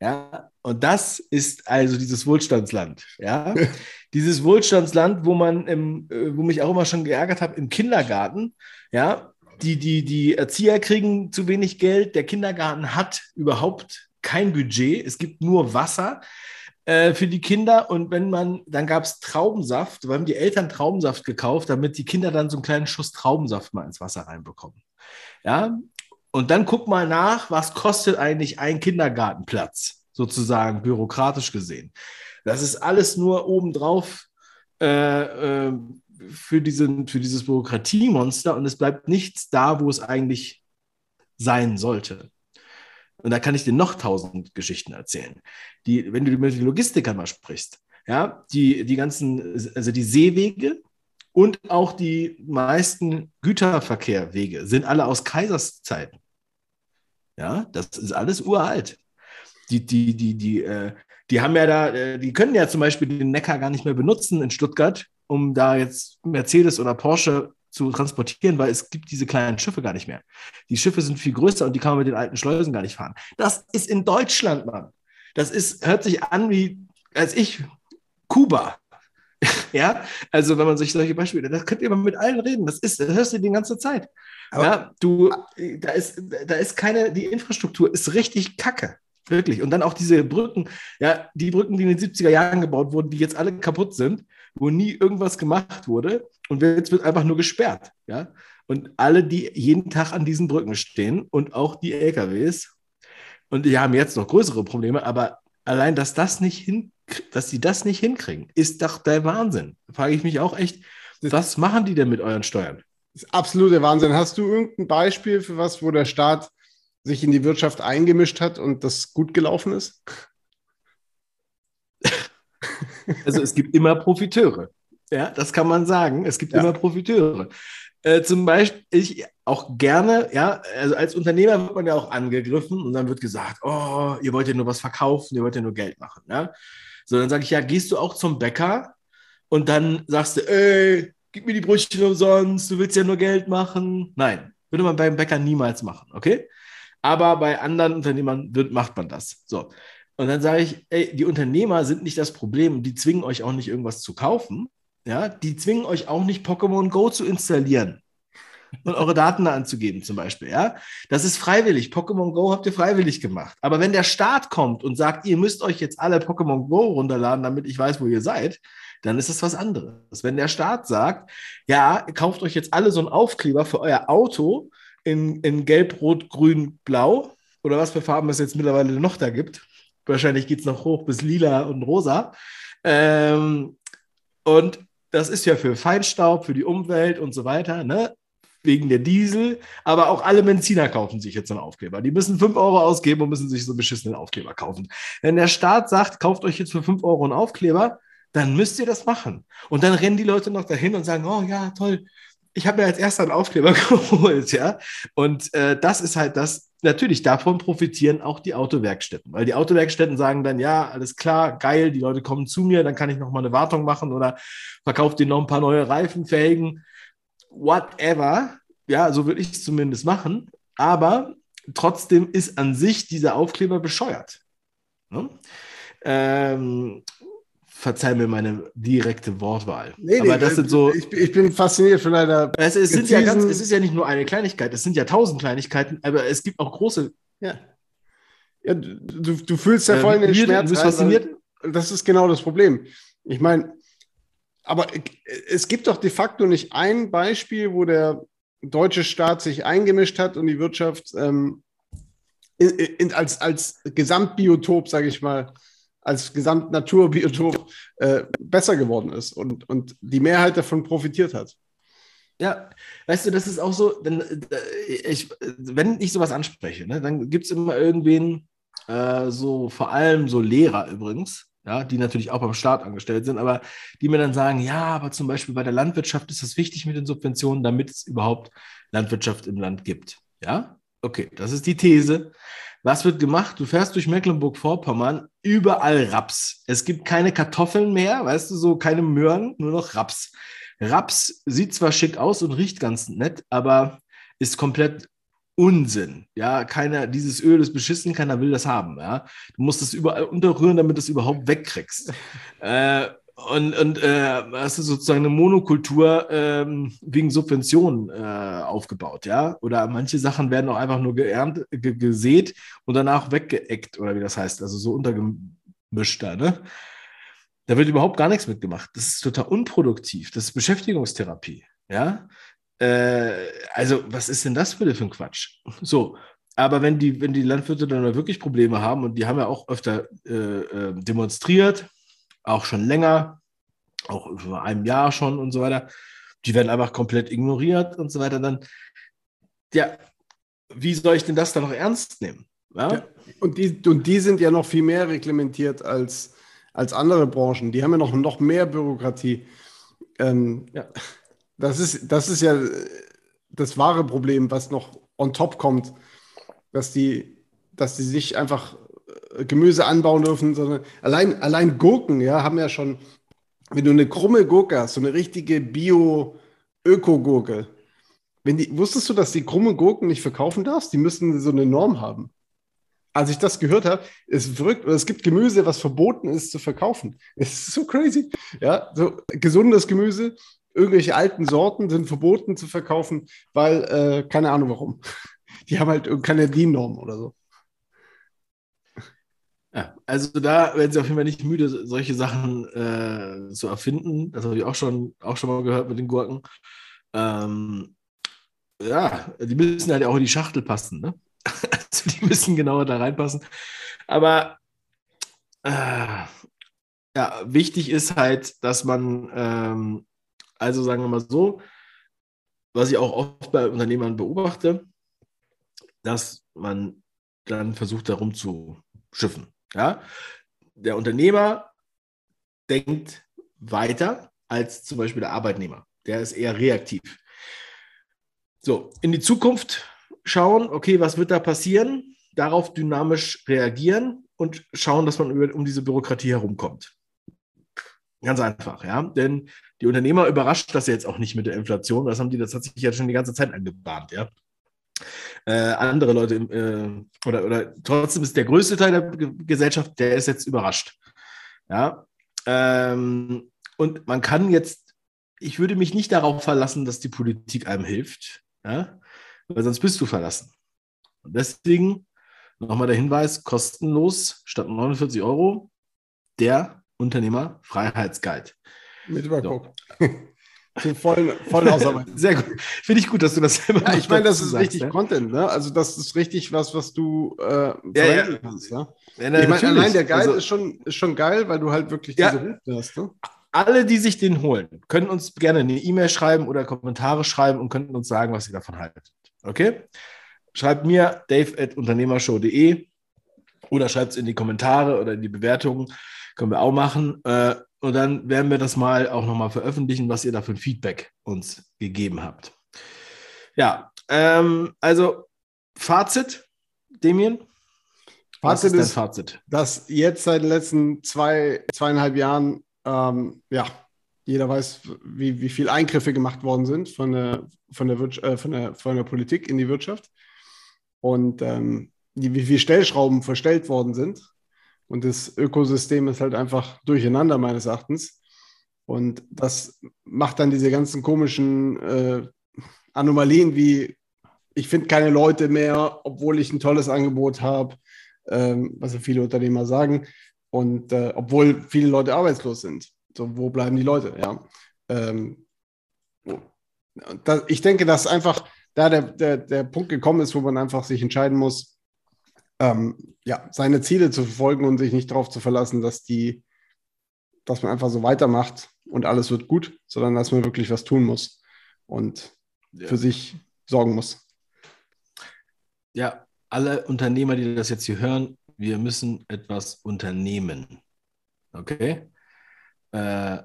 Ja, und das ist also dieses Wohlstandsland. Ja, dieses Wohlstandsland, wo man, im, äh, wo mich auch immer schon geärgert habe, im Kindergarten. Ja, die, die, die Erzieher kriegen zu wenig Geld. Der Kindergarten hat überhaupt kein Budget. Es gibt nur Wasser äh, für die Kinder. Und wenn man, dann gab es Traubensaft. Da haben die Eltern Traubensaft gekauft, damit die Kinder dann so einen kleinen Schuss Traubensaft mal ins Wasser reinbekommen. Ja, und dann guck mal nach, was kostet eigentlich ein Kindergartenplatz, sozusagen bürokratisch gesehen. Das ist alles nur obendrauf äh, äh, für, diesen, für dieses Bürokratiemonster und es bleibt nichts da, wo es eigentlich sein sollte. Und da kann ich dir noch tausend Geschichten erzählen. Die, wenn du mit den Logistikern mal sprichst, ja, die, die ganzen, also die Seewege und auch die meisten Güterverkehrwege sind alle aus Kaiserszeiten. Ja, das ist alles uralt. Die, die, die, die, äh, die haben ja da, äh, die können ja zum Beispiel den Neckar gar nicht mehr benutzen in Stuttgart, um da jetzt Mercedes oder Porsche zu transportieren, weil es gibt diese kleinen Schiffe gar nicht mehr. Die Schiffe sind viel größer und die kann man mit den alten Schleusen gar nicht fahren. Das ist in Deutschland, Mann. Das ist, hört sich an wie, als ich, Kuba. ja, also wenn man sich solche Beispiele, da könnt ihr mal mit allen reden. Das ist, das hörst du die ganze Zeit. Aber ja, du, da ist, da ist keine, die Infrastruktur ist richtig kacke. Wirklich. Und dann auch diese Brücken, ja, die Brücken, die in den 70er Jahren gebaut wurden, die jetzt alle kaputt sind, wo nie irgendwas gemacht wurde und jetzt wird einfach nur gesperrt. Ja? Und alle, die jeden Tag an diesen Brücken stehen und auch die LKWs, und die haben jetzt noch größere Probleme, aber allein, dass das nicht hin, dass sie das nicht hinkriegen, ist doch der Wahnsinn. Da frage ich mich auch echt, was machen die denn mit euren Steuern? Das ist absoluter Wahnsinn. Hast du irgendein Beispiel für was, wo der Staat sich in die Wirtschaft eingemischt hat und das gut gelaufen ist? Also es gibt immer Profiteure. Ja, das kann man sagen. Es gibt ja. immer Profiteure. Äh, zum Beispiel, ich auch gerne, ja, also als Unternehmer wird man ja auch angegriffen und dann wird gesagt, oh, ihr wollt ja nur was verkaufen, ihr wollt ja nur Geld machen. Ja? So, dann sage ich, ja, gehst du auch zum Bäcker und dann sagst du, ey, gib mir die Brötchen umsonst, du willst ja nur Geld machen. Nein, würde man beim Bäcker niemals machen, okay? Aber bei anderen Unternehmern wird, macht man das. So. Und dann sage ich, ey, die Unternehmer sind nicht das Problem, die zwingen euch auch nicht irgendwas zu kaufen. Ja, die zwingen euch auch nicht Pokémon Go zu installieren und eure Daten anzugeben, zum Beispiel. Ja, das ist freiwillig. Pokémon Go habt ihr freiwillig gemacht. Aber wenn der Staat kommt und sagt, ihr müsst euch jetzt alle Pokémon Go runterladen, damit ich weiß, wo ihr seid, dann ist es was anderes. Wenn der Staat sagt, ja, kauft euch jetzt alle so einen Aufkleber für euer Auto in, in Gelb, Rot, Grün, Blau oder was für Farben es jetzt mittlerweile noch da gibt. Wahrscheinlich geht es noch hoch bis lila und rosa. Ähm, und das ist ja für Feinstaub, für die Umwelt und so weiter, ne? wegen der Diesel. Aber auch alle Benziner kaufen sich jetzt einen Aufkleber. Die müssen 5 Euro ausgeben und müssen sich so beschissenen Aufkleber kaufen. Wenn der Staat sagt, kauft euch jetzt für 5 Euro einen Aufkleber, dann müsst ihr das machen. Und dann rennen die Leute noch dahin und sagen, oh ja, toll, ich habe mir als erster einen Aufkleber geholt, ja. Und äh, das ist halt das, natürlich, davon profitieren auch die Autowerkstätten, weil die Autowerkstätten sagen dann, ja, alles klar, geil, die Leute kommen zu mir, dann kann ich nochmal eine Wartung machen oder verkaufe denen noch ein paar neue Reifen, Felgen, whatever. Ja, so würde ich es zumindest machen. Aber trotzdem ist an sich dieser Aufkleber bescheuert. Ne? Ähm, verzeih mir meine direkte Wortwahl. Nee, aber nee, das sind so. Ich, ich, bin fasziniert von deiner. Es, es, sind ja ganz, es ist ja nicht nur eine Kleinigkeit, es sind ja tausend Kleinigkeiten, aber es gibt auch große. Ja. ja du, du fühlst ja äh, voll den Schmerz. Du bist fasziniert. Das ist genau das Problem. Ich meine, aber es gibt doch de facto nicht ein Beispiel, wo der deutsche Staat sich eingemischt hat und die Wirtschaft ähm, in, in, als, als Gesamtbiotop, sage ich mal, als Gesamtnaturbiotop äh, besser geworden ist und, und die Mehrheit davon profitiert hat. Ja, weißt du, das ist auch so, denn, äh, ich, wenn ich sowas anspreche, ne, dann gibt es immer irgendwen, äh, so vor allem so Lehrer übrigens, ja, die natürlich auch beim Staat angestellt sind, aber die mir dann sagen, ja, aber zum Beispiel bei der Landwirtschaft ist es wichtig mit den Subventionen, damit es überhaupt Landwirtschaft im Land gibt. Ja, okay, das ist die These. Was wird gemacht? Du fährst durch Mecklenburg-Vorpommern, überall Raps. Es gibt keine Kartoffeln mehr, weißt du, so keine Möhren, nur noch Raps. Raps sieht zwar schick aus und riecht ganz nett, aber ist komplett Unsinn. Ja, keiner, dieses Öl ist beschissen, keiner will das haben. Ja, du musst es überall unterrühren, damit du es überhaupt wegkriegst. äh, und, und äh, hast du sozusagen eine Monokultur ähm, wegen Subventionen äh, aufgebaut, ja? Oder manche Sachen werden auch einfach nur geerntet, gesät und danach weggeeckt, oder wie das heißt, also so untergemischt da, ne? Da wird überhaupt gar nichts mitgemacht. Das ist total unproduktiv. Das ist Beschäftigungstherapie, ja? Äh, also, was ist denn das für ein Quatsch? So, aber wenn die, wenn die Landwirte dann wirklich Probleme haben, und die haben ja auch öfter äh, äh demonstriert, auch schon länger, auch über einem Jahr schon und so weiter. Die werden einfach komplett ignoriert und so weiter. Dann, ja, wie soll ich denn das dann noch ernst nehmen? Ja? ja und, die, und die sind ja noch viel mehr reglementiert als, als andere Branchen. Die haben ja noch, noch mehr Bürokratie. Ähm, ja. das, ist, das ist ja das wahre Problem, was noch on top kommt, dass die, dass die sich einfach Gemüse anbauen dürfen, sondern allein, allein Gurken, ja, haben ja schon, wenn du eine krumme Gurke hast, so eine richtige Bio-Öko-Gurke, wenn die, wusstest du, dass die krumme Gurken nicht verkaufen darfst? Die müssen so eine Norm haben. Als ich das gehört habe, ist verrückt. Es gibt Gemüse, was verboten ist zu verkaufen. Es ist so crazy. Ja, so gesundes Gemüse, irgendwelche alten Sorten sind verboten zu verkaufen, weil, äh, keine Ahnung warum. Die haben halt keine DIN-Norm oder so. Ja, also da werden sie auf jeden Fall nicht müde, solche Sachen äh, zu erfinden. Das habe ich auch schon, auch schon mal gehört mit den Gurken. Ähm, ja, die müssen halt auch in die Schachtel passen. Ne? Also die müssen genauer da reinpassen. Aber äh, ja, wichtig ist halt, dass man, ähm, also sagen wir mal so, was ich auch oft bei Unternehmern beobachte, dass man dann versucht, darum zu schiffen. Ja? Der Unternehmer denkt weiter als zum Beispiel der Arbeitnehmer. Der ist eher reaktiv. So, in die Zukunft schauen, okay, was wird da passieren? Darauf dynamisch reagieren und schauen, dass man über, um diese Bürokratie herumkommt. Ganz einfach, ja. Denn die Unternehmer überrascht das jetzt auch nicht mit der Inflation. Das haben die, das hat sich ja schon die ganze Zeit angebahnt, ja. Äh, andere Leute äh, oder, oder trotzdem ist der größte Teil der Gesellschaft, der ist jetzt überrascht. Ja. Ähm, und man kann jetzt, ich würde mich nicht darauf verlassen, dass die Politik einem hilft, ja, weil sonst bist du verlassen. Und deswegen nochmal der Hinweis: kostenlos statt 49 Euro der Unternehmer Freiheitsguide. Mit Überguck. So. Voll, voll ausarbeiten. Sehr gut. Finde ich gut, dass du das selber ja, Ich meine, das ist sagst, richtig ja? Content, ne? Also, das ist richtig was, was du äh, ja, ja. kannst, ne? ja ich meine, allein der Guide also, ist, schon, ist schon geil, weil du halt wirklich diese Route hast, ne? Alle, die sich den holen, können uns gerne eine E-Mail schreiben oder Kommentare schreiben und könnten uns sagen, was ihr davon haltet. Okay? Schreibt mir dave.unternehmershow.de oder schreibt es in die Kommentare oder in die Bewertungen. Können wir auch machen. Äh, und dann werden wir das mal auch nochmal veröffentlichen, was ihr da für ein Feedback uns gegeben habt. Ja, ähm, also Fazit, Damien. Fazit ist, ist Fazit? dass jetzt seit den letzten zwei, zweieinhalb Jahren, ähm, ja, jeder weiß, wie, wie viel Eingriffe gemacht worden sind von der, von der, äh, von der, von der Politik in die Wirtschaft und ähm, wie viele Stellschrauben verstellt worden sind. Und das Ökosystem ist halt einfach durcheinander, meines Erachtens. Und das macht dann diese ganzen komischen äh, Anomalien wie, ich finde keine Leute mehr, obwohl ich ein tolles Angebot habe, ähm, was ja viele Unternehmer sagen. Und äh, obwohl viele Leute arbeitslos sind. So, wo bleiben die Leute? Ja. Ähm, das, ich denke, dass einfach da der, der, der Punkt gekommen ist, wo man einfach sich entscheiden muss, ähm, ja, seine Ziele zu verfolgen und sich nicht darauf zu verlassen, dass die, dass man einfach so weitermacht und alles wird gut, sondern dass man wirklich was tun muss und ja. für sich sorgen muss. Ja, alle Unternehmer, die das jetzt hier hören, wir müssen etwas unternehmen. Okay? Äh,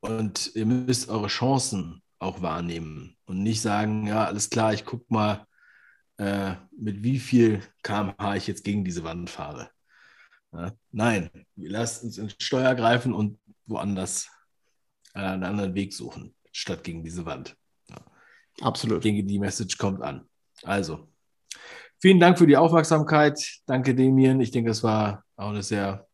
und ihr müsst eure Chancen auch wahrnehmen und nicht sagen, ja, alles klar, ich gucke mal, äh, mit wie viel kmh ich jetzt gegen diese Wand fahre. Ja, nein, wir lassen uns ins Steuer greifen und woanders äh, einen anderen Weg suchen, statt gegen diese Wand. Ja. Absolut. Ich denke, die Message kommt an. Also, vielen Dank für die Aufmerksamkeit. Danke, Damien. Ich denke, es war auch eine sehr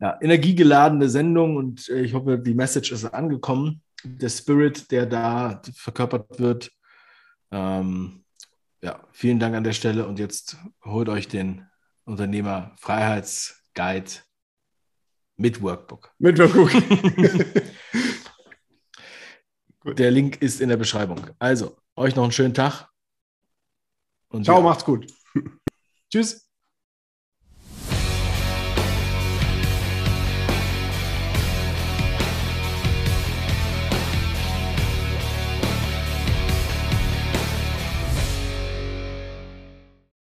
ja, energiegeladene Sendung und äh, ich hoffe, die Message ist angekommen. Der Spirit, der da verkörpert wird, ähm, ja, vielen Dank an der Stelle und jetzt holt euch den Unternehmer Freiheitsguide mit Workbook. Mit Workbook. der Link ist in der Beschreibung. Also, euch noch einen schönen Tag. Und Ciao, ja. macht's gut. Tschüss.